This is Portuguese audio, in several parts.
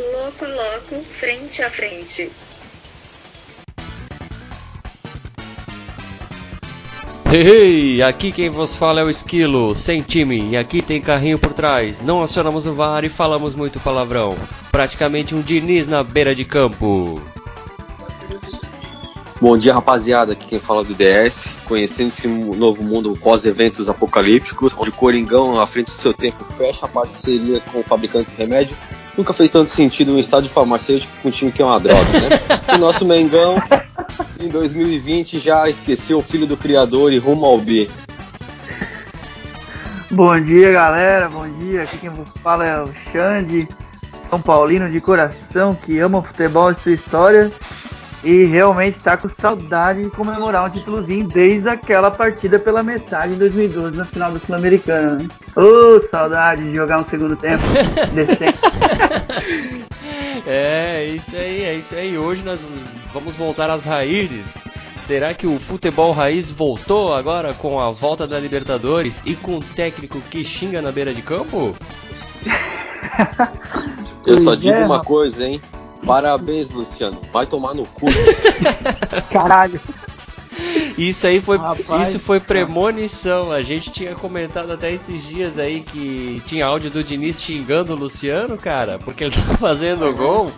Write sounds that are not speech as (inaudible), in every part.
Loco Loco, frente a frente. Hey, hey, aqui quem vos fala é o Esquilo, sem time, e aqui tem carrinho por trás. Não acionamos o VAR e falamos muito palavrão. Praticamente um Diniz na beira de campo. Bom dia, rapaziada. Aqui quem fala é do DS, conhecendo esse novo mundo pós-eventos apocalípticos, onde o Coringão, à frente do seu tempo, fecha a parceria com fabricantes de remédio. Nunca fez tanto sentido um estádio farmacêutico com um time que é uma droga, né? (laughs) o nosso Mengão, em 2020, já esqueceu o filho do criador e rumo ao B. Bom dia, galera. Bom dia. Aqui quem vos fala é o Xande, São Paulino de coração, que ama o futebol e sua história e realmente está com saudade de comemorar um títulozinho desde aquela partida pela metade em 2012 na final da Sul-Americana. Ô, oh, saudade de jogar um segundo tempo (laughs) decente. É, isso aí, é isso aí. Hoje nós vamos voltar às raízes. Será que o futebol raiz voltou agora com a volta da Libertadores e com o técnico que xinga na beira de campo? Eu só digo é, uma coisa, hein? Parabéns, Luciano. Vai tomar no cu. (laughs) Caralho. Isso aí foi, Rapaz, isso foi premonição. A gente tinha comentado até esses dias aí que tinha áudio do Diniz xingando o Luciano, cara, porque ele (laughs) tá fazendo gol.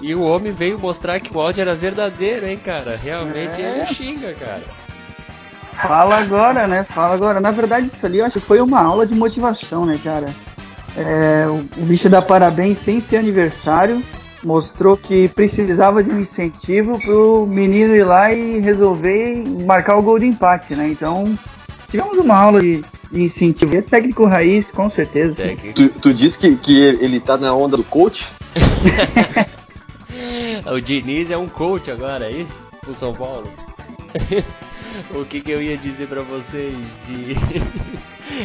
E o homem veio mostrar que o áudio era verdadeiro, hein, cara. Realmente é. ele xinga, cara. Fala agora, né? Fala agora. Na verdade, isso ali eu acho que foi uma aula de motivação, né, cara? É, o, o bicho dá parabéns sem ser aniversário mostrou que precisava de um incentivo para o menino ir lá e resolver marcar o gol de empate, né? Então, tivemos uma aula de, de incentivo. É técnico raiz, com certeza. Tu, tu disse que, que ele tá na onda do coach? (laughs) o Diniz é um coach agora, é isso? O São Paulo? (laughs) o que, que eu ia dizer para vocês? E...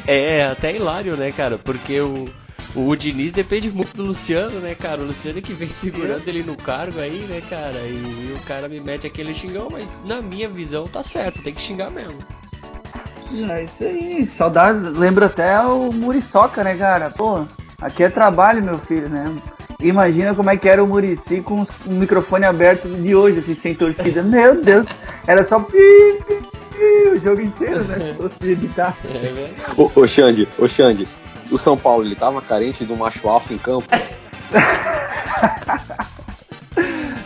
é, (laughs) é até hilário, né, cara? Porque o o Diniz depende muito do Luciano, né, cara? O Luciano que vem segurando ele no cargo aí, né, cara? E, e o cara me mete aquele xingão, mas na minha visão tá certo, tem que xingar mesmo. É isso aí, saudades, lembra até o Muriçoca, né, cara? Pô, aqui é trabalho, meu filho, né? Imagina como é que era o Murici com o microfone aberto de hoje, assim, sem torcida. (laughs) Meu Deus, era só pi, pi, pi, o jogo inteiro, né? (laughs) Se fosse editar. É ô, ô Xande, ô Xande, o São Paulo ele tava carente do macho alfa em campo? (laughs)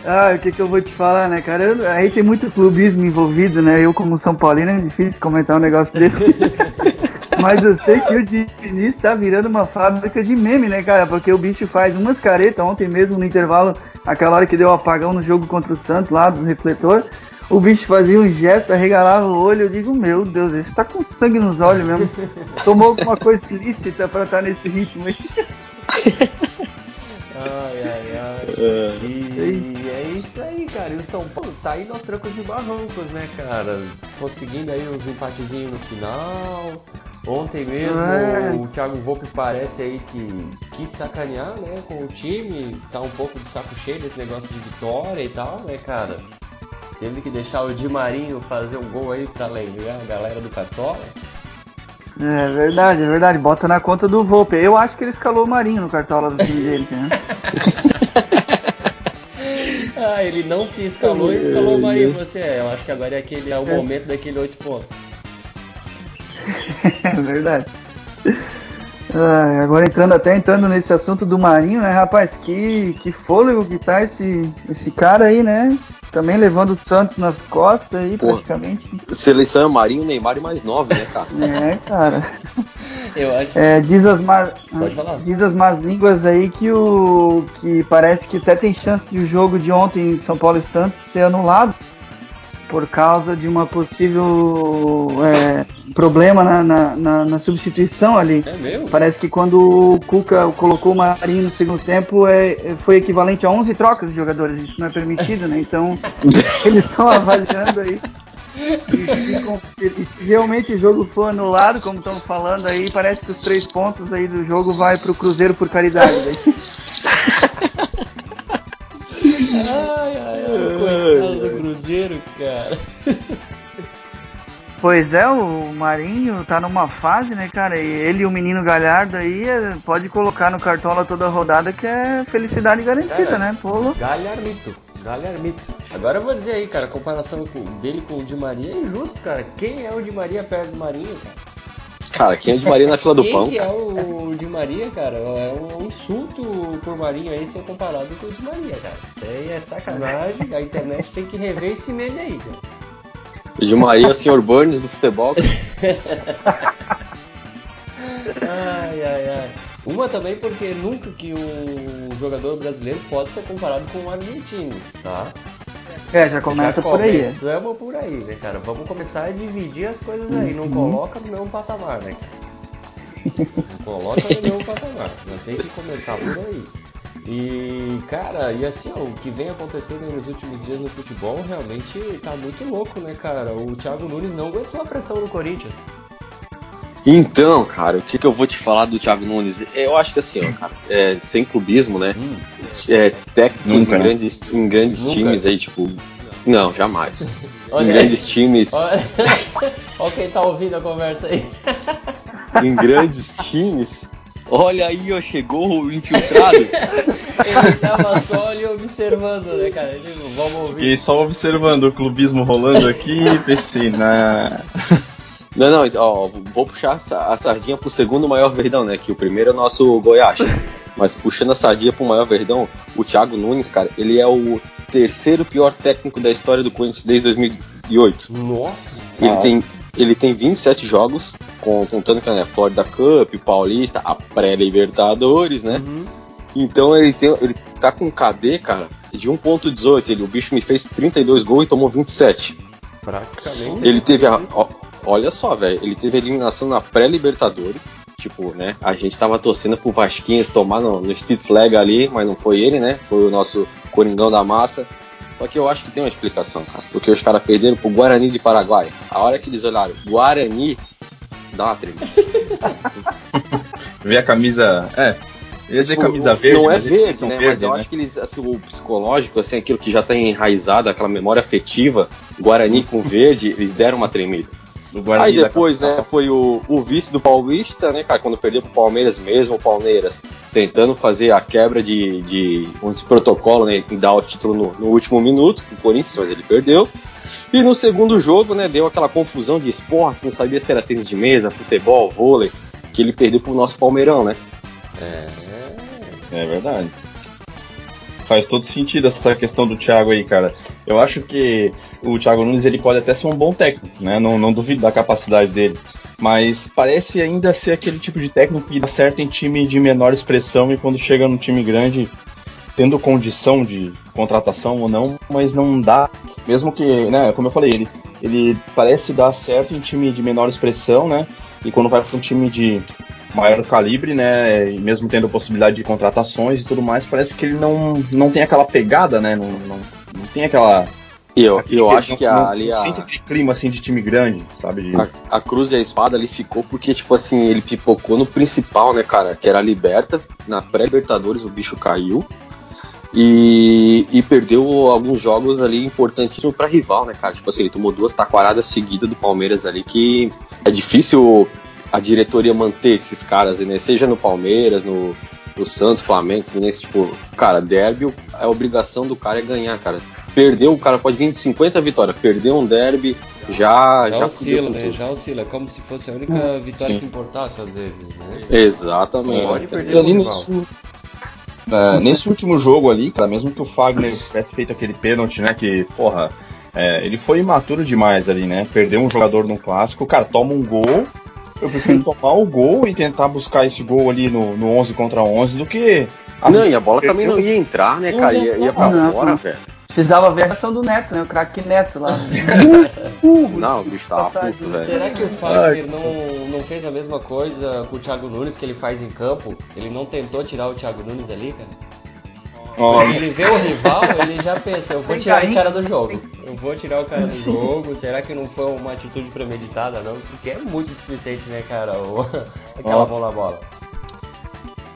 ah, o que que eu vou te falar, né, cara? Eu, aí tem muito clubismo envolvido, né? Eu, como São Paulino, é difícil comentar um negócio desse. (laughs) Mas eu sei que o Diniz tá virando uma fábrica de meme, né, cara? Porque o bicho faz umas caretas ontem mesmo no intervalo, aquela hora que deu apagão no jogo contra o Santos lá, dos refletor o bicho fazia um gesto, arregalava o olho. Eu digo, meu Deus, esse tá com sangue nos olhos mesmo. Tomou alguma coisa ilícita pra estar tá nesse ritmo aí. (laughs) Ai, ai, ai. É. E é isso aí, cara. E o São Paulo tá aí nos trancos e barrancos, né, cara? Conseguindo aí uns empatezinhos no final. Ontem mesmo é. o Thiago Volpe parece aí que quis sacanear, né, com o time. Tá um pouco de saco cheio desse negócio de vitória e tal, né, cara? Teve que deixar o Di Marinho fazer um gol aí pra lembrar a galera do Catola. É verdade, é verdade. Bota na conta do Volpe. Eu acho que ele escalou o Marinho no cartola do time dele, né? (laughs) ah, ele não se escalou e escalou o Marinho. Você é, eu acho que agora é, aquele, é o é. momento daquele 8 pontos. (laughs) é verdade. Ah, agora entrando até entrando nesse assunto do Marinho, né, rapaz? Que, que fôlego que tá esse, esse cara aí, né? Também levando o Santos nas costas aí, Pô, praticamente. Seleção é Marinho, Neymar e mais nove, né, cara? (laughs) É, cara. (laughs) Eu acho. É, diz as más, diz as más línguas aí que o que parece que até tem chance de o jogo de ontem em São Paulo e Santos ser anulado por causa de uma possível é, problema na, na, na, na, substituição ali. É mesmo? Parece que quando o Cuca colocou o Marinho no segundo tempo é, foi equivalente a 11 trocas de jogadores. Isso não é permitido, né? Então (laughs) eles estão avaliando aí. E se, e se, realmente o jogo for anulado, como estão falando aí, parece que os três pontos aí do jogo vai para o Cruzeiro por caridade. (laughs) ai, ai, ai, do Cruzeiro, cara. Pois é, o Marinho tá numa fase, né, cara? E ele e o menino Galhardo aí é, pode colocar no cartola toda a rodada que é felicidade garantida, Cara, né? Pô, Galharmito. Galharmito. Agora eu vou dizer aí, cara, a comparação com- dele com o Di Maria é injusto, cara. Quem é o Di Maria perto do Marinho, cara? Cara, quem é de Maria na fila do Quem pão, que é o Di Maria, cara? É um insulto pro Marinho aí ser comparado com o Di Maria, cara. Isso aí é sacanagem. A internet tem que rever esse meme aí, cara. O de Maria é o Sr. Burns do futebol. Ai, ai, ai. Uma também porque nunca que um jogador brasileiro pode ser comparado com um argentino, tá? É, já começa Já por aí. Começamos por aí, né, cara? Vamos começar a dividir as coisas aí. Não coloca no mesmo patamar, né? Não coloca no mesmo patamar. Já tem que começar por aí. E, cara, e assim, ó, o que vem acontecendo nos últimos dias no futebol realmente tá muito louco, né, cara? O Thiago Nunes não aguentou a pressão no Corinthians. Então, cara, o que, que eu vou te falar do Thiago Nunes? Eu acho que assim, ó, cara, é, sem clubismo, né? Hum, É, técnicos Nunca, em né? grandes, em grandes Nunca. times aí, tipo. Não, jamais. (laughs) em Olha aí. grandes times. Olha, (laughs) olha quem tá ouvindo a conversa aí. (laughs) em grandes times. Olha aí, ó, chegou o infiltrado. Ele tava só ali observando, né, cara? Ele, vamos ouvir. Fiquei só observando o clubismo rolando aqui e pensei, na. Não, não, então, ó, vou puxar a sa- a sardinha pro segundo maior verdão, né? Que o primeiro é o nosso Goiás. (laughs) Mas puxando a sardinha pro maior verdão, o Thiago Nunes, cara, ele é o terceiro pior técnico da história do Corinthians desde 2008. Nossa! Ele, tem, ele tem 27 jogos, com, contando que é Florida Cup, Paulista, a pré-Libertadores, né? Uhum. Então ele, tem, ele tá com um KD, cara, de 1.18. Ele, o bicho me fez 32 gols e tomou 27. Praticamente. Ele teve a. ó, olha só, velho. Ele teve eliminação na pré-Libertadores. Tipo, né? A gente tava torcendo pro Vasquinho tomar no, no Stitzlega ali, mas não foi ele, né? Foi o nosso Coringão da Massa. Só que eu acho que tem uma explicação, cara. Porque os caras perderam pro Guarani de Paraguai. A hora que eles olharam, Guarani, dá uma tremida. (laughs) Ver a camisa. É. Eu ia dizer Tipo, camisa verde. Não é verde, né? verde, mas eu acho que eles, assim, o psicológico, assim, aquilo que já tá enraizado, aquela memória afetiva, Guarani com verde, eles deram uma tremida. Do Guarani Aí depois, né, foi o, o vice do Paulista, né, cara, quando perdeu pro Palmeiras mesmo, o Palmeiras tentando fazer a quebra de, de dizer, protocolo, né, e dar o título no, no último minuto, o Corinthians, mas ele perdeu. E no segundo jogo, né, deu aquela confusão de esportes, não sabia se era tênis de mesa, futebol, vôlei, que ele perdeu pro nosso Palmeirão, né. É. É verdade. Faz todo sentido essa questão do Thiago aí, cara. Eu acho que o Thiago Nunes ele pode até ser um bom técnico, né? Não, não duvido da capacidade dele. Mas parece ainda ser aquele tipo de técnico que dá certo em time de menor expressão e quando chega num time grande, tendo condição de contratação ou não, mas não dá. Mesmo que, né, como eu falei, ele, ele parece dar certo em time de menor expressão, né? E quando vai para um time de maior calibre, né? E mesmo tendo possibilidade de contratações e tudo mais, parece que ele não, não tem aquela pegada, né? Não, não, não tem aquela. E eu, eu acho não- que a- não- ali a, sente aquele clima assim de time grande, sabe? De- a, a cruz e a espada ali ficou porque, tipo assim, ele pipocou no principal, né, cara? Que era a Liberta. Na pré-Libertadores o bicho caiu. E, e perdeu alguns jogos ali importantíssimos pra rival, né, cara? Tipo assim, ele tomou duas taquaradas seguidas do Palmeiras ali que é difícil a diretoria manter esses caras, né? Seja no Palmeiras, no, no Santos, Flamengo, nesse tipo, cara, derby, a obrigação do cara é ganhar, cara. Perdeu, o cara pode vir de 50 vitórias, perdeu um derby, já, Já, já, oscila, né? Já oscila. É como se fosse a única vitória Sim. que importasse às vezes, né? Exatamente. Pode perder ali nesse, é, nesse último jogo ali, cara, mesmo que o Fagner tivesse feito aquele pênalti, né? Que, porra, é, ele foi imaturo demais ali, né? Perdeu um jogador num clássico, o cara toma um gol. Eu prefiro (laughs) tomar o gol e tentar buscar esse gol ali no, no 11 contra 11 do que. Não, e a bola também não ia entrar, né, cara? Ia, ia pra Não. fora, velho. Precisava ver a reação do Neto, né? O craque Neto lá. (laughs) Não, o bicho tava puto, velho. Será que o Fagner não, não fez a mesma coisa com o Thiago Nunes que ele faz em campo? Ele não tentou tirar o Thiago Nunes ali, cara? Ó, Ele vê o rival, ele já pensa, eu vou tirar o cara do jogo. Eu vou tirar o cara do jogo. Será que não foi uma atitude premeditada, não? Porque é muito displicente, né, cara? O- (laughs) Aquela mão na bola.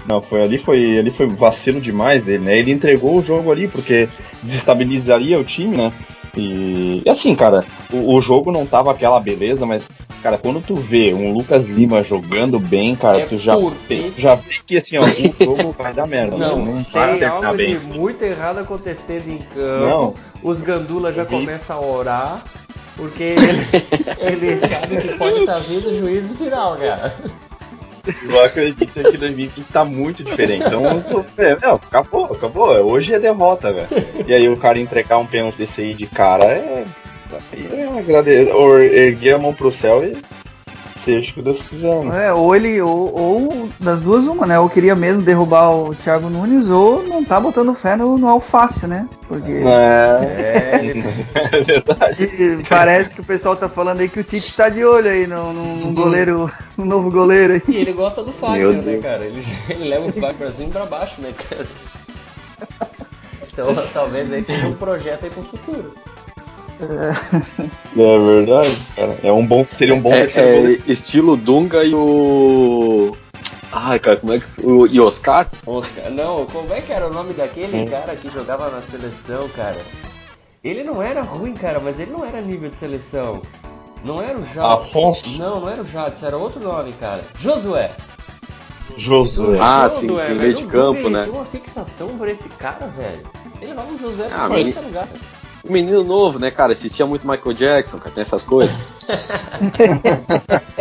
Não, foi ali foi ali foi vacilo demais dele, né? Ele entregou o jogo ali porque desestabilizaria o time, né? E, e assim, cara, o, o jogo não tava aquela beleza, mas cara, quando tu vê um Lucas Lima jogando bem, cara, É tu já, porque- já vê que assim, ó, o jogo vai dar merda. Não, não vai tem terminar algo bem. de muito errado acontecendo em campo. Não. Os gandula já Vi. começam a orar, porque ele- (laughs) eles sabem que pode estar vindo o juízo final, cara. Eu acredito que 2020 tá muito diferente. Então, tu, é, não, acabou, acabou. Hoje é derrota, velho. E aí o cara entregar um pênalti desse aí de cara é. Agradecer, ou erguer a mão pro céu e seja o que Deus quiser. né? É, ou ele, ou, ou das duas uma, né? Ou queria mesmo derrubar o Thiago Nunes, ou não tá botando fé no, no Alface, né? Porque É, É, (laughs) é verdade. e parece que o pessoal tá falando aí que o Tite tá de olho aí no, no, num goleiro, um novo goleiro aí. E ele gosta do Fagner, né, Deus. cara? Ele, ele leva o Fagner pra cima e pra baixo, né, cara? (laughs) Então talvez aí seja um projeto aí pro futuro. É verdade, cara. É um bom, seria um bom É, é goleiro. estilo Dunga e o. Ai, cara, como é que. O, e Oscar? Oscar, não, como é que era o nome daquele cara que jogava na seleção, cara? Ele não era ruim, cara, mas ele não era nível de seleção. Não era o Jadson. Afonso Não, não era o Jadson, era outro nome, cara. Josué. Josué. Ah, Josué, sim, sim, meio de campo, né? Tinha uma fixação por esse cara, velho. Ele levava o Josué Ah, pra qualquer lugar. O menino novo, né, cara? Assistia muito Michael Jackson, cara, tem essas coisas. (laughs)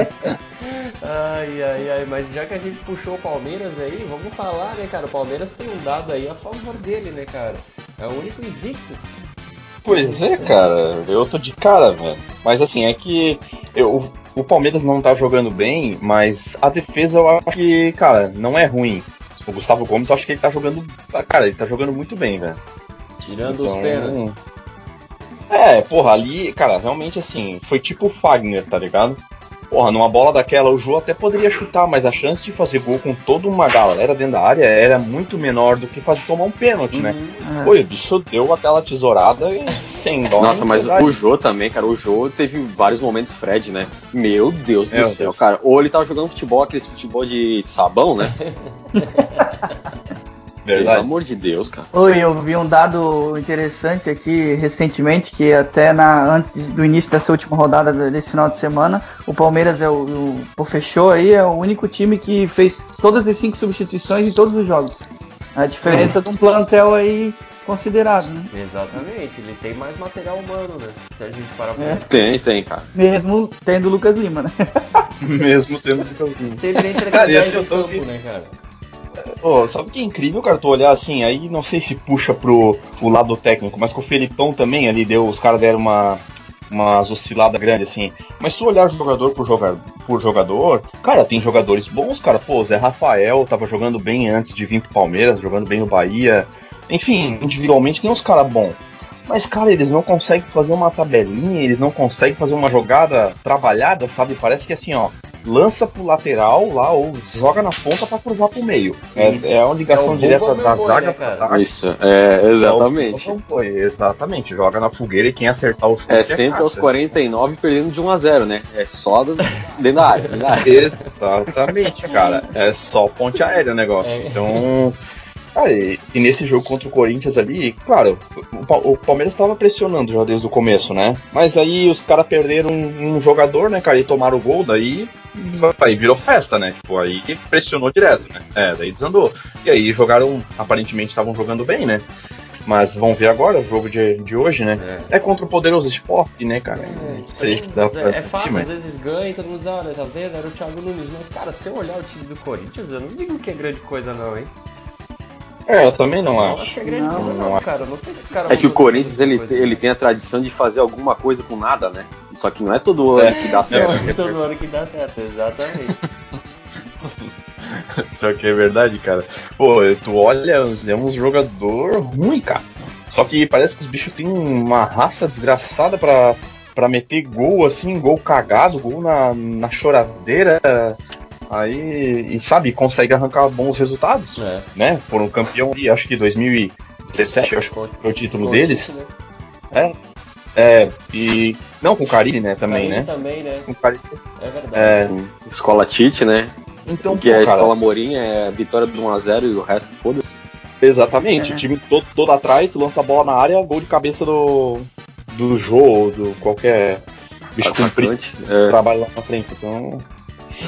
Ai, ai, ai, mas já que a gente puxou o Palmeiras aí, vamos falar, né, cara? O Palmeiras tem um dado aí a favor dele, né, cara? É o único invicto. Pois é, cara, eu tô de cara, velho. Mas assim, é que eu, o Palmeiras não tá jogando bem, mas a defesa eu acho que, cara, não é ruim. O Gustavo Gomes, eu acho que ele tá jogando. Cara, ele tá jogando muito bem, velho. Tirando os Então, pênaltis. É, porra, ali, cara, realmente assim, foi tipo o Fagner, tá ligado? Porra, numa bola daquela o Ju até poderia chutar, mas a chance de fazer gol com toda uma galera dentro da área era muito menor do que fazer tomar um pênalti, né? Uhum. Pô, o bicho deu aquela tesourada e sem dó. Nossa, mas piedade. o Jô também, cara, o Jô teve vários momentos Fred, né? Meu Deus do Meu céu, Deus. cara. Ou ele tava jogando futebol, aquele futebol de sabão, né? (laughs) Pelo Verdade. amor de Deus, cara. Oi, eu vi um dado interessante aqui recentemente, que até na, antes do início dessa última rodada desse final de semana, o Palmeiras é o, o, o fechou aí, é o único time que fez todas as cinco substituições em todos os jogos. A diferença de um plantel aí considerado, né? Exatamente, ele tem mais material humano, né? Se a gente parar pra É. Tem, tem, cara. Mesmo tendo o Lucas Lima, né? (laughs) Mesmo tendo (laughs) esse campeão. Sempre entra Cara, com e 10 assim, no campo, vi- né, cara? Pô, sabe o que é incrível, cara? Tu olhar assim, aí não sei se puxa pro, lado técnico, mas com o Felipão também ali deu, os caras deram uma umas osciladas grandes assim. Mas se tu olhar jogador por, por jogador, cara, tem jogadores bons, cara. Pô, Zé Rafael tava jogando bem antes de vir pro Palmeiras, jogando bem no Bahia. Enfim, individualmente tem uns caras bons. Mas, cara, eles não conseguem fazer uma tabelinha, eles não conseguem fazer uma jogada trabalhada, sabe? Parece que assim, ó, lança pro lateral lá ou joga na ponta pra cruzar pro meio. É, Isso. é uma ligação É direta da Boi, zaga né, pra. Isso, é, exatamente. Foi, exatamente. Joga na fogueira e quem acertar o chute É sempre aos caça. 49 perdendo de 1 a 0 né? É só do- dentro da área. Dentro da área. Exatamente, cara. É só ponte aérea o negócio. É. Então. Cara, e, e nesse jogo contra o Corinthians ali, claro, o, o Palmeiras estava pressionando já desde o começo, né? Mas aí os caras perderam um, um jogador, né, cara, e tomaram o gol, daí, aí virou festa, né? Tipo, aí pressionou direto, né? É, daí desandou. E aí jogaram, aparentemente estavam jogando bem, né? Mas vamos ver agora o jogo de, de hoje, né? É. É contra o poderoso esporte, né, cara? É, Não sei se dá pra é fácil, mas- às vezes ganha e todo mundo diz, olha, tá vendo? Era o Thiago Nunes. Mas, cara, se eu olhar o time do Corinthians, eu não digo que é grande coisa, não, hein? É, eu também não Eu acho. acho que é grande Não, coisa, não cara. Não sei se os caras É que o Corinthians ele, coisa, ele tem a tradição de fazer alguma coisa com nada, né? Só que não é todo ano É. que dá certo. Não, é todo ano que dá certo, exatamente. (laughs) Só que é verdade, cara. Pô, tu olha, é um jogador ruim, cara. Só que parece que os bichos têm uma raça desgraçada pra, pra meter gol assim, gol cagado, gol na, na choradeira. Aí, e sabe, consegue arrancar bons resultados, É. né? Foram campeão ali, acho que 2017, acho que foi o título deles. Né? É, e. Não, com o Carilli, né, também, Carilli né? também, né? Com Carilli. É verdade. É. Escola Tite, né? então, que pô, é a cara, escola Morim, é vitória de 1x0 e o resto foda-se. Exatamente, É. o time todo, todo atrás, lança a bola na área, gol de cabeça do, do jogo, do qualquer bicho Atacante. É. trabalha lá na frente. Então,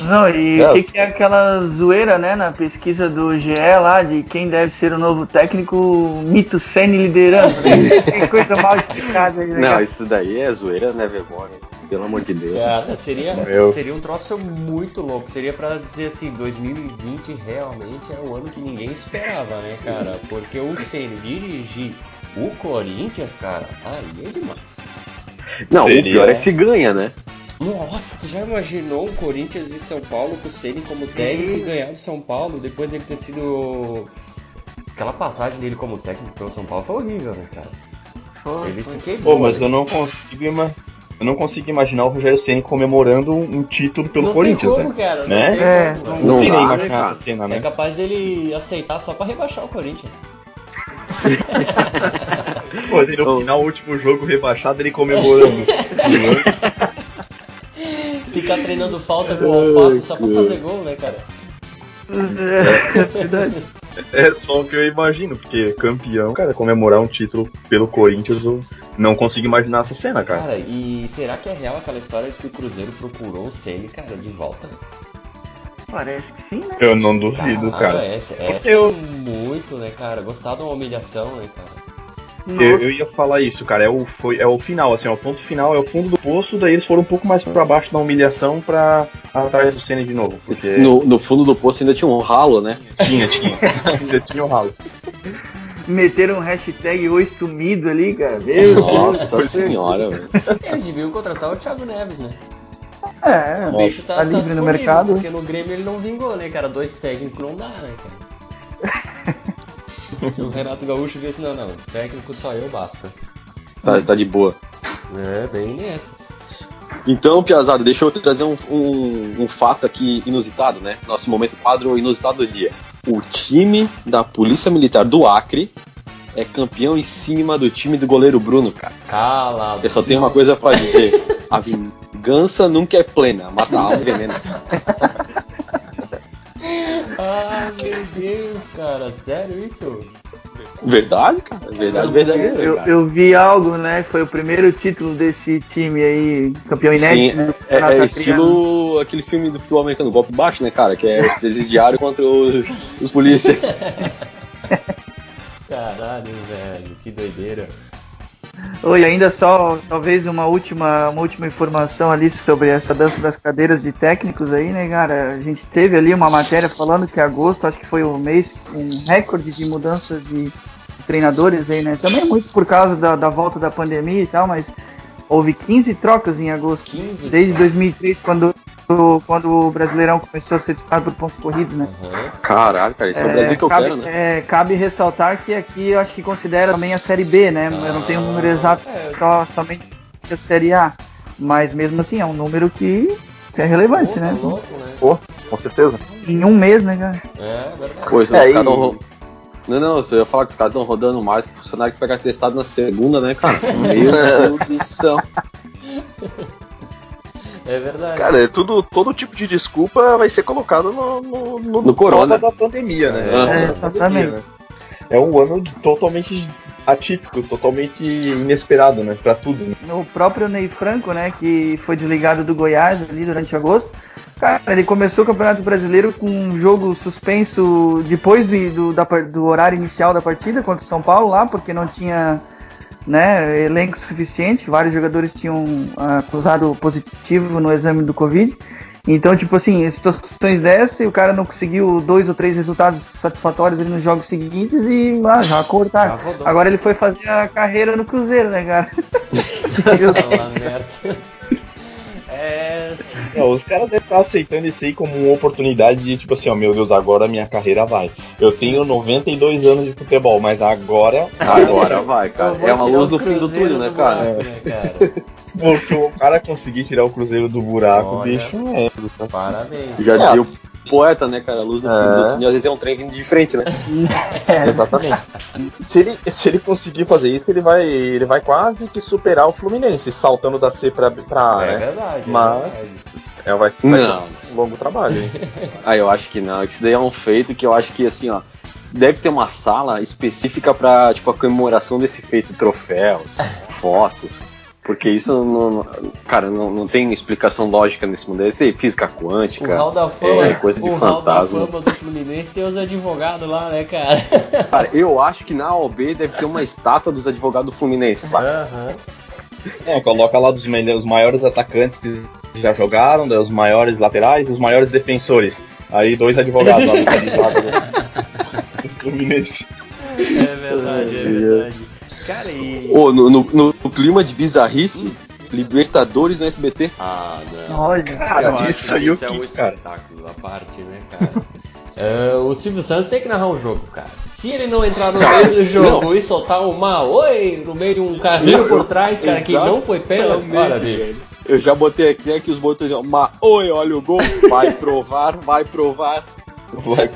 Não, e É. o que, que é aquela zoeira, né, na pesquisa do GE lá, de quem deve ser o novo técnico, Mito Senni liderando, né? (laughs) Tem coisa mal explicada aí, né? Não, cara? isso daí é zoeira, né, vergonha? Pelo amor de Deus. Cara, seria, Meu. seria um troço muito louco. Seria pra dizer assim, 2020 realmente é o ano que ninguém esperava, né, cara? Porque o Ceni dirigir o Corinthians, cara, aí é demais. Não, Seria. o pior é se ganha, né? Nossa, tu já imaginou o Corinthians e São Paulo com o Ceni como técnico e ganhar do São Paulo depois dele ter sido. Aquela passagem dele como técnico pelo São Paulo foi horrível, né, cara? Foi, Ele foi. se queimou. pô, mas né? eu não consigo ima- eu não consigo imaginar o Rogério Ceni comemorando um título pelo não Corinthians, tem como, né? cara. Não Né? tem É, como, não- velho. Não tem nem né, imaginar cara? essa cena, É né? capaz dele aceitar só pra rebaixar o Corinthians. (laughs) Pô, ele no final, o último jogo rebaixado, ele comemorando. (laughs) Ficar treinando falta com o Alface só pra fazer gol, né, cara? É, verdade. é só o que eu imagino, porque campeão, cara, comemorar um título pelo Corinthians, eu não consigo imaginar essa cena, cara. Cara, e será que é real aquela história de que o Cruzeiro procurou o Ceni, cara, de volta? Parece que sim, né? Eu não duvido, Ah, cara. Essa, essa Eu- é muito, né, cara? Gostar de uma humilhação, né, cara? Eu, eu ia falar isso, cara. É o, foi, é o final, assim, é o ponto final, é o fundo do poço, daí eles foram um pouco mais pra baixo da humilhação pra atrás do Senna de novo. Porque No, no fundo do poço ainda tinha um ralo, né? tinha, tinha. (laughs) Ainda tinha o ralo. Meteram um hashtag oi sumido ali, cara. Meu Nossa senhora, velho. Eles deviam contratar o Thiago Neves, né? É, O bicho tá, tá livre no disponível, mercado. Porque no Grêmio ele não vingou, né, cara? Dois técnicos não dá, né, cara? (laughs) o Renato Gaúcho disse, não, não, técnico só eu basta. Tá, tá de boa. É, bem nessa. Então, Piazada, deixa eu trazer um, um, um fato aqui inusitado, né? Nosso momento quadro inusitado do dia. O time da Polícia Militar do Acre é campeão em cima do time do goleiro Bruno, cara. Cala. Eu só tenho uma coisa pra dizer. A vingança nunca é plena, mata a alma e veneno. (laughs) Ah, meu Deus, cara, sério isso? Verdade, cara? Verdade, verdadeira. Eu, eu vi algo, né? Foi o primeiro título desse time aí, campeão inédito. Sim, é, é Acreano. estilo aquele filme do futebol americano, golpe baixo, né, cara? Que é (laughs) presidiário contra os, os polícias. (laughs) Caralho, velho, que doideira. Oi, ainda só, talvez uma última, uma última informação ali sobre essa dança das cadeiras de técnicos aí, né, cara? A gente teve ali uma matéria falando que agosto, acho que foi o mês com um recorde de mudanças de treinadores aí, né? Também muito por causa da, da volta da pandemia e tal, mas houve 15 trocas em agosto. 15? Desde 2003, quando, quando o Brasileirão começou a ser disputado por pontos corridos, né? Aham. Caralho, cara, esse é, o Brasil que eu cabe, quero, né? é, cabe ressaltar que aqui eu acho que considera também a Série B, né? eu não tenho um número Ah, exato, é. só somente a Série A. Mas mesmo assim, é um número que, é relevante, Pô, tá né? louco, né? Pô, com certeza. Em um mês, né, cara? É, verdade. Os É, e- ro- Não, não, eu ia falar que os caras estão rodando mais que o funcionário que pega testado na segunda, né, cara? (laughs) Meu Deus do céu. (laughs) É verdade. Cara, é tudo, todo tipo de desculpa vai ser colocado no, no, no, No corona. da pandemia, né? É, pandemia, exatamente. né? É um ano totalmente atípico, totalmente inesperado, né? Pra tudo. né? O próprio Ney Franco, né, que foi desligado do Goiás ali durante agosto. Cara, ele começou o Campeonato Brasileiro com um jogo suspenso depois do, do, da do horário inicial da partida contra o São Paulo lá, porque não tinha né, elenco suficiente. Vários jogadores tinham ah, acusado positivo no exame do Covid. Então, tipo assim, em situações dessa, e o cara não conseguiu dois ou três resultados satisfatórios ali nos jogos seguintes e ah, já cortaram. Já rodou. Agora ele foi fazer a carreira no Cruzeiro, né, cara? (laughs) (laughs) Merda. É. Não, os caras devem estar aceitando isso aí como uma oportunidade de, tipo assim, ó, meu Deus, agora a minha carreira vai. Eu tenho 92 anos de futebol, mas agora. Agora vai, cara. É uma luz o no fim do túnel, né, do cara? né, cara? (laughs) Porque o cara conseguir tirar o Cruzeiro do buraco, Olha. bicho, é. do. Parabéns. Já dizia o poeta, né, cara? A luz no fim do É. túnel. Às vezes é um trem vindo de frente, né? (laughs) Exatamente. se, ele, se ele conseguir fazer isso, ele vai, ele vai quase que superar o Fluminense, saltando da C pra, pra A, É né? verdade. é Mas- verdade. É, vai ser Não. um longo trabalho. hein? Ah, eu acho que não. Isso daí é um feito que eu acho que, assim, ó. Deve ter uma sala específica pra, tipo, a comemoração desse feito. Troféus, fotos. Porque isso, não, cara, não, não tem explicação lógica nesse mundo. Deve ter física O quântica, Hall da Fama, é, coisa de o Hall da fantasma. Fama do Fluminense tem os advogados lá, né, cara? (laughs) Cara, eu acho que na OB deve ter uma estátua dos advogados do Fluminense lá. Aham. É, coloca lá dos os maiores atacantes que já jogaram, daí os maiores laterais e os maiores defensores. Aí dois advogados lá do lado do- do Fluminense. (laughs) É verdade, é verdade. Cara, e. Ô, no, no- no- no clima de bizarrice, Libertadores no SBT. Ah, não. Olha, Cara, acho isso que aí o isso é um que, cara? espetáculo à parte, né, cara? (laughs) É, o Silvio Santos tem que narrar o jogo, cara. Se ele não entrar no meio do jogo e soltar uma oi no meio de um carrinho por trás, cara, que não foi pênalti, olha, bicho. Eu já botei aqui, né, que os botões. Ma, oi, olha o gol. Vai provar, vai provar. (laughs) Vai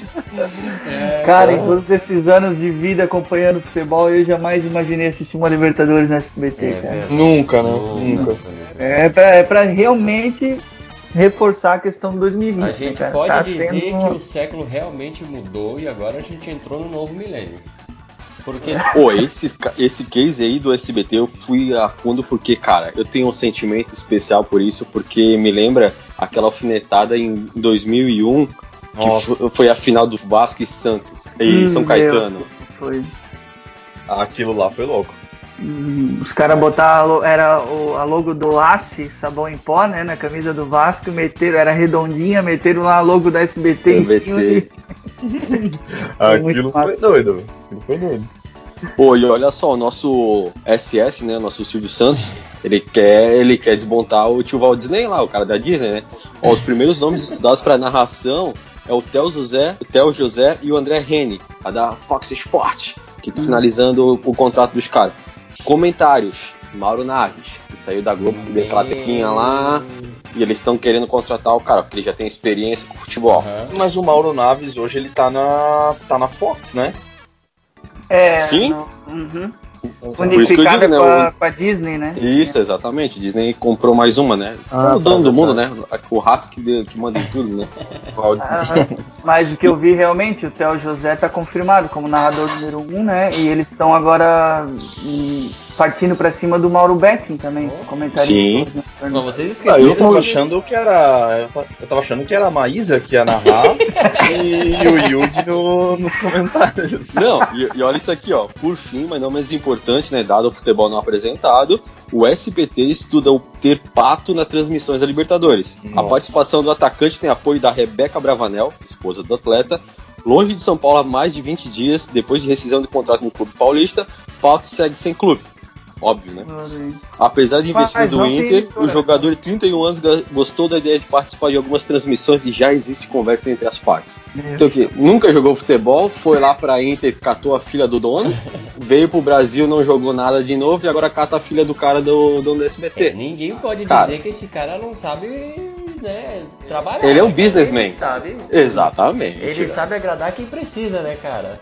pro (laughs) cara, em todos esses anos de vida acompanhando futebol, eu jamais imaginei assistir uma Libertadores no SBT, É, cara. verdade. Nunca, né? Nunca. Nunca. É pra, é pra realmente reforçar a questão do 2020. A né, gente cara? pode Tá dizer sendo que o século realmente mudou e agora a gente entrou no novo milênio. Porque (laughs) Pô, esse, esse case aí do SBT eu fui a fundo porque, cara, eu tenho um sentimento especial por isso, porque me lembra aquela alfinetada em 2001, que Nossa. fo- foi a final do Vasco e Santos, e Hum, São Caetano. Foi. Aquilo lá foi louco. Hum, Os caras botaram era o, a logo do Ace, sabão em pó, né, na camisa do Vasco, meteram, era redondinha, meteram lá a logo da SBT, em cima SBT. de... (laughs) Aquilo foi doido. Aquilo foi doido. Pô, e olha só, o nosso SS, né, nosso Silvio Santos, ele quer, ele quer desmontar o tio Walt Disney lá, o cara da Disney, né? Ó, os primeiros nomes estudados para narração é o Theo José, o Theo José e o André Rene, a da Fox Sport, que tá finalizando o, o contrato dos caras. Comentários, Mauro Naves, que saiu da Globo, que deu aquela tequinha lá, e eles estão querendo contratar o cara, porque ele já tem experiência com futebol. Aham. Mas o Mauro Naves hoje ele tá na, tá na Fox, né? É, Sim? no- uhum. Unificada com, a, com a Disney, né? Isso, exatamente. Disney comprou mais uma, né? Ah, o dono tá, do mundo, tá. né? O rato que, deu- que manda em tudo, né? Aham. Mas o que eu vi realmente, o Theo José tá confirmado como narrador número um, né? E eles estão agora hum, partindo pra cima do Mauro Betting também, Oh. comentarista. Sim. Mas vocês Ah, esqueceram. eu tava achando que era. Eu ta- eu tava achando que era a Maísa que ia narrar (laughs) e o Yugi no, nos comentários. Não, e, e olha isso aqui, ó. Por fim, mas não menos importante, né? Dado o futebol não apresentado, o SBT estuda o ter pato nas transmissões da Libertadores. A Nossa. participação do atacante tem apoio da Rebeca Bravanel, esposa do atleta. Longe de São Paulo há mais de 20 dias, depois de rescisão de contrato no clube paulista, Pato segue sem clube. Óbvio, né? Apesar de Mas investir no Inter, o jogador de 31 anos gostou da ideia de participar de algumas transmissões e já existe conversa entre as partes. Então, que nunca jogou futebol, foi lá pra Inter, catou a filha do dono, (laughs) veio pro Brasil, não jogou nada de novo e agora cata a filha do cara do do É, SBT. ninguém pode Cara. dizer que esse cara não sabe, né, trabalhar. Ele é um né, cara? businessman. Ele sabe. Exatamente. Ele sabe agradar quem precisa, né, cara?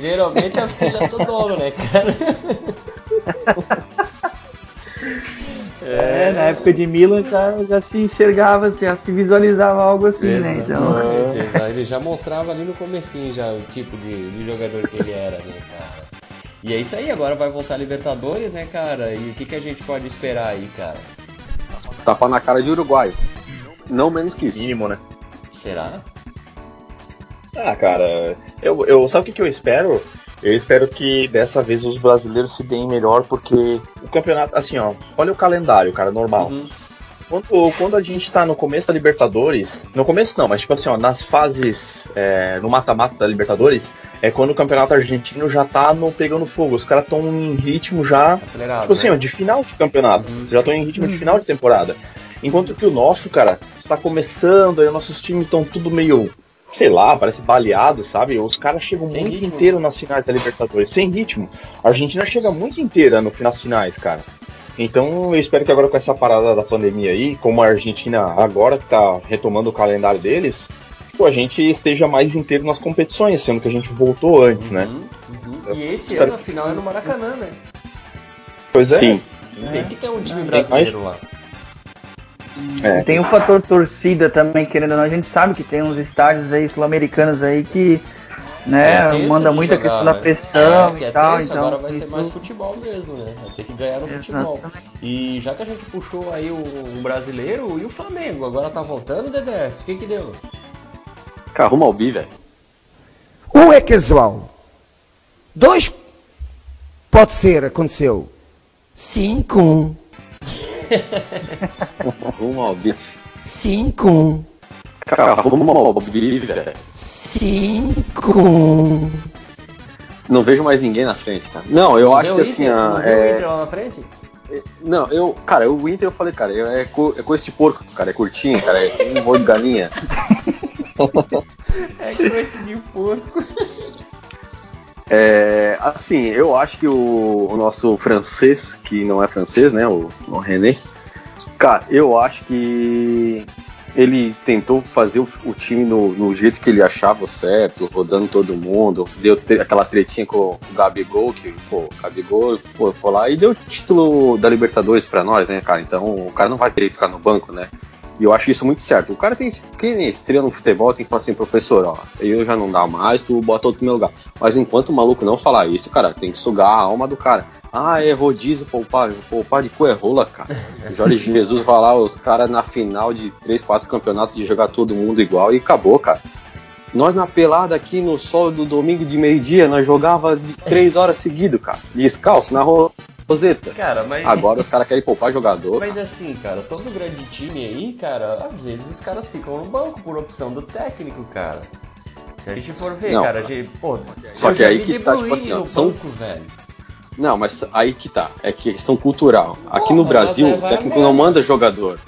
Geralmente a filha do dono, né, cara? (laughs) É, na época de Milan já, já se enxergava, já se visualizava algo assim, né? Então, Exatamente, (laughs) exa- ele já mostrava ali no comecinho já o tipo de, de jogador que ele era, né, cara? E é isso aí, agora vai voltar a Libertadores, né, cara? E o que, que a gente pode esperar aí, cara? Tapa na cara de uruguaio. Não menos que isso. Mínimo, né? Será? Ah, cara, eu, eu sabe o que, que eu espero? Eu espero que dessa vez os brasileiros se deem melhor, porque o campeonato, assim, ó, olha o calendário, cara, normal. Uhum. Quando, quando a gente tá no começo da Libertadores, no começo não, mas tipo assim, ó, nas fases, é, no mata-mata da Libertadores, é quando o campeonato argentino já tá no, pegando fogo. Os caras estão em ritmo já, Acelerado. tipo assim, né? ó, de final de campeonato. Uhum. Já estão em ritmo de final de temporada. Enquanto que o nosso, cara, tá começando, aí os nossos times estão tudo meio, sei lá, parece baleado, sabe? Os caras chegam Sem muito ritmo. inteiro nas finais da Libertadores, sem ritmo. A Argentina chega muito inteira no, nas finais, cara. Então eu espero que agora com essa parada da pandemia aí, como a Argentina agora que tá retomando o calendário deles, pô, a gente esteja mais inteiro nas competições, sendo que a gente voltou antes, né? Uhum, uhum. E esse ano a final é no Maracanã, né? Pois é. Sim. Tem que ter um time Tem brasileiro lá. É. tem o fator torcida também, querendo ou não. A gente sabe que tem uns estádios aí sul-americanos aí que né? Manda muita jogar, questão né? da pressão É, e é tal, então agora vai ser isso mais futebol mesmo, né? Vai ter que ganhar no futebol. Exatamente. E já que a gente puxou aí o, um brasileiro, e o Flamengo? Agora tá voltando, DDS? O que que deu? Cara, rumo ao bi, velho. Um é casual. Dois pode ser, aconteceu. Cinco. Rumo ao bi. Cinco. Cara, rumo ao bi, velho. Cinco. Não vejo mais ninguém na frente, cara. Não, eu Não acho que assim, Inter? ah, Não viu o é... Inter lá na frente? Não, eu, cara, o Inter eu falei, cara, é, co, é coisa de porco, cara, é curtinho, cara, é um molho de galinha. (laughs) É coisa de porco. É, assim, eu acho que o, o nosso francês, que não é francês, né, o, o René, cara, eu acho que ele tentou fazer o, o time no, no jeito que ele achava certo, rodando todo mundo, deu tre- aquela tretinha com o Gabigol, que, pô, o Gabigol pô, foi lá e deu o título da Libertadores pra nós, né, cara, então o cara não vai querer ficar no banco, né, e eu acho isso muito certo. O cara tem, quem é estrela no futebol tem que falar assim, professor, ó, eu já não dá mais, tu bota outro no meu lugar. Mas enquanto o maluco não falar isso, cara, tem que sugar a alma do cara. Ah, é rodízio, poupar, poupar de cu é rola, cara. O (laughs) Jorge Jesus vai lá, os caras na final de 3, 4 campeonatos de jogar todo mundo igual e acabou, cara. Nós na pelada aqui no sol do domingo de meio-dia, nós jogava de 3 horas seguido, cara. Descalço, na roseta. Cara, mas. Agora os caras querem poupar jogador. Mas assim, cara, todo grande time aí, cara, às vezes os caras ficam no banco por opção do técnico, cara. Se a gente for ver, Não. cara, de, pô, Só que aí que tá, tipo assim, ó, são- banco, velho. Não, mas aí que tá. É questão cultural. Aqui Porra, no Brasil, o técnico não manda jogador.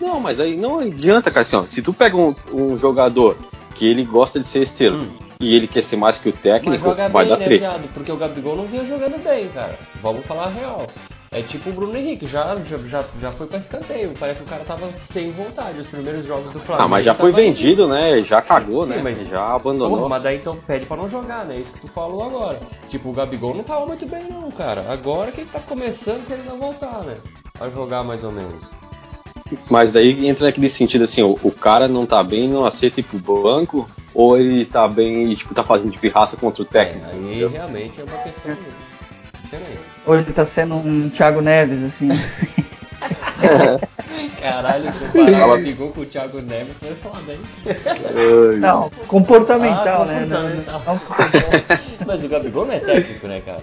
Não, mas aí não adianta, cara. Assim, ó, se tu pega um, um jogador que ele gosta de ser estrela Hum. E ele quer ser mais que o técnico, vai bem, dar né, treta. viado? Porque o Gabigol não vinha jogando bem, cara. Vamos falar a real. É tipo o Bruno Henrique, já, já, já, já foi pra escanteio. Parece que o cara tava sem vontade. Os primeiros jogos do Flamengo. Ah, mas já ele foi vendido, né? Já cagou, Sim, né? mas- Já abandonou. Mas daí então pede pra não jogar, né? Isso que tu falou agora. Tipo, o Gabigol não tava muito bem não, cara. Agora que ele tá começando querendo voltar, né? A jogar mais ou menos. Mas daí entra naquele sentido assim, o, o cara não tá bem, não aceita ir pro banco, ou ele tá bem e tipo, tá fazendo de pirraça contra o técnico. É, aí entendeu? realmente é uma questão. Hoje ele tá sendo um Thiago Neves, assim. (laughs) Caralho, comparar o Gabigol com o Thiago Neves foi foda, hein? Não, comportamental, Ah, né? Não, comportamental. não, futebol. Mas o Gabigol não é técnico, né, cara?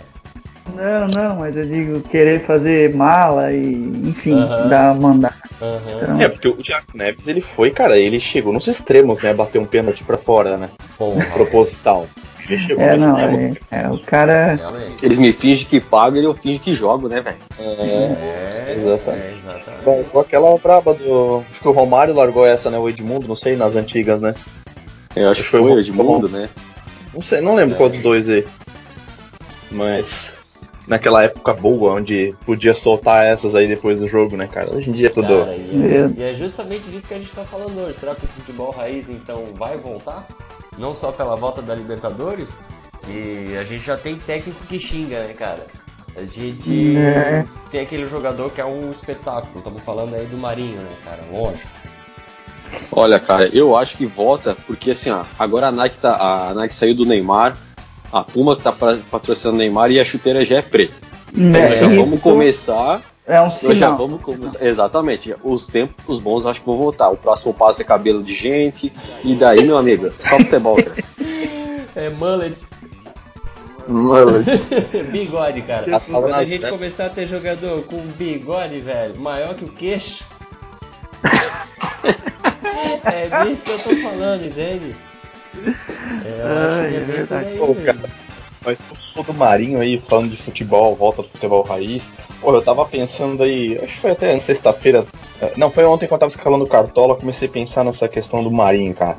Não, não, mas eu digo querer fazer mala e, enfim, Aham. dar mandar. Aham. Então, É, porque o Thiago Neves, ele foi, cara, ele chegou nos extremos, né? Bater um pênalti pra fora, né? Porra. Proposital. Ele chegou é, nos não, extremos. é, é, o cara. Realmente. Eles me fingem que pagam e eu finge que jogo, né, velho? É, Exatamente. é, exatamente. Bom, igual aquela braba do. Acho que o Romário largou essa, né? O Edmundo, não sei, nas antigas, né? Eu acho que foi o Edmundo, né? Não sei, não lembro É. qual dos dois aí. Mas. Naquela época boa, onde podia soltar essas aí depois do jogo, né, cara? Hoje em dia é tudo. Cara, e, é, e é justamente disso que a gente tá falando hoje. Será que o futebol raiz então vai voltar? Não só pela volta da Libertadores? E a gente já tem técnico que xinga, né, cara? A gente É. tem aquele jogador que é um espetáculo. Estamos falando aí do Marinho, né, cara? Lógico. Olha, cara, eu acho que volta, porque assim, ó, agora a Nike, tá, a Nike saiu do Neymar, a Puma que tá pra- patrocinando o Neymar e a chuteira já é preta. Então É, nós já vamos começar. É um Nós já sinal. vamos começar. Exatamente. Os tempos bons acho que vão voltar. O próximo passo é cabelo de gente. E daí, meu amigo, só futebol, cara. É mullet, (laughs) bigode, cara. Tá Quando a gente né? começar a ter jogador com bigode, velho, maior que o queixo. (laughs) é disso que eu tô falando, entende? É, Ai, é é verdade. Pô, cara, mas todo do Marinho aí, falando de futebol, volta do futebol raiz. Pô, eu tava pensando aí, acho que foi até sexta-feira. eh, Não, foi ontem quando eu tava escalando o Cartola, comecei a pensar nessa questão do Marinho, cara.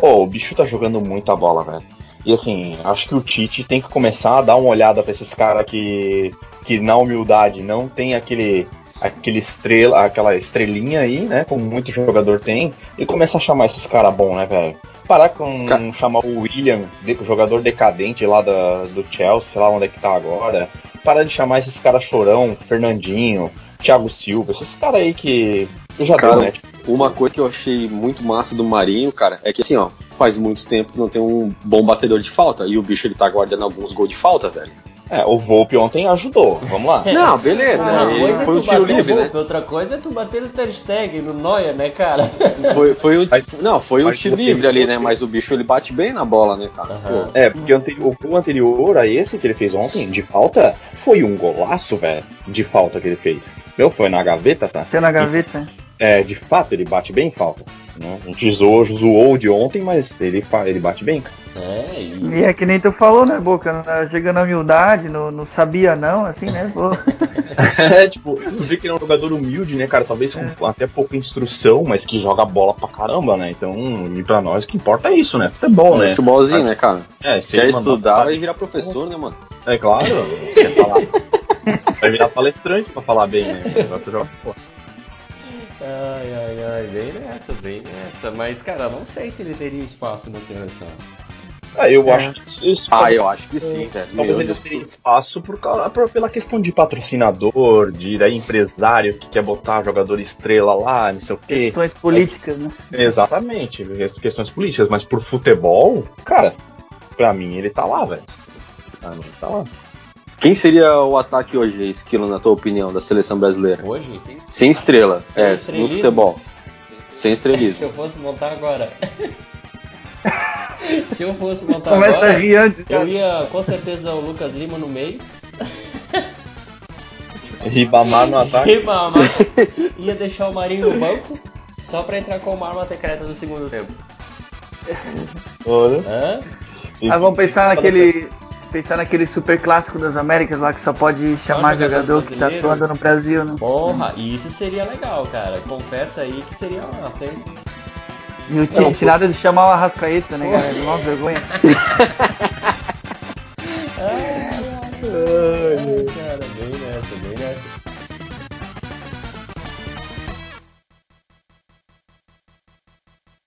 Ô, o bicho tá jogando muita bola, velho. E assim, acho que o Tite tem que começar a dar uma olhada pra esses caras que, que na humildade não tem aquele aquele estrela, aquela estrelinha aí, né, como muito jogador tem, e começar a chamar esses caras bons, né, velho? Parar com Ca- chamar o William, de- jogador decadente lá da, do Chelsea, sei lá onde é que tá agora. Parar de chamar esses caras chorão, Fernandinho, Thiago Silva, esses caras aí que já Cara, deu, né? Tipo, Uma coisa que eu achei muito massa do Marinho, cara, é que assim, ó, faz muito tempo que não tem um bom batedor de falta. E o bicho ele tá guardando alguns gols de falta, velho. É, o Volpe ontem ajudou. Vamos lá. Não, beleza. Uma é foi tu um tiro livre, o né? Outra coisa é tu bater no Ter Stegen, no Neuer, né, cara? (laughs) Foi, foi um, Mas- não, foi um mas tiro livre ali, né? Mas o bicho ele bate bem na bola, né, cara? É, porque o gol anterior a esse que ele fez ontem, de falta, foi um golaço, velho, de falta que ele fez. Meu, foi na gaveta, tá? Tem na gaveta. É, de fato, ele bate bem em falta. Né? A gente zoou, zoou de ontem, mas ele, ele bate bem, cara. É, e... E é que nem tu falou, né, Boca? Chega na humildade, no, no sabia não, assim, né? Pô. (laughs) É, tipo, tu vê que ele é um jogador humilde, né, cara? Talvez com até pouca instrução, mas que joga bola pra caramba, né? Então, e pra nós o que importa é isso, né? Futebol, né? Futebolzinho, né, cara? É, se Quer estudar, vai virar professor, né, mano? É claro, quer falar. (laughs) Vai virar palestrante pra falar bem, né? Vai jogar fora. Ai, ai, ai, bem nessa, bem nessa. Mas, cara, não sei se ele teria espaço na seleção. Ah, eu É. acho que isso. Ah, eu acho que sim, velho. Talvez Meu ele Deus. tenha espaço por, causa- por- pela questão de patrocinador, de daí, empresário que quer botar jogador estrela lá, não sei o quê. Questões políticas, né? Exatamente, as questões políticas, mas por futebol, cara, pra mim ele tá lá, velho. Pra mim ele tá lá. Quem seria o ataque hoje, Esquilo, na tua opinião, da seleção brasileira? Hoje. Sem estrela, Sem é, no estrelismo? futebol. Sem (laughs) Se estrelismo. eu fosse montar agora. (laughs) se eu fosse montar Começa a agora, rir antes, eu ia com certeza o Lucas Lima no meio. (laughs) Ribamar no ataque. Ribamar. ia deixar o Marinho no banco. Só pra entrar com uma arma secreta no segundo tempo. Olha. Hã? Ah, vamos pensar naquele. Pensar naquele super clássico das Américas lá que só pode só chamar jogador, jogador que tá atuando no Brasil, né? Porra, isso seria legal, cara. Confessa aí que seria uma série. Não tinha tirado de chamar o Arrascaeta, né, Porra. De uma vergonha. ai, (laughs) ai, cara, bem nessa, bem nessa.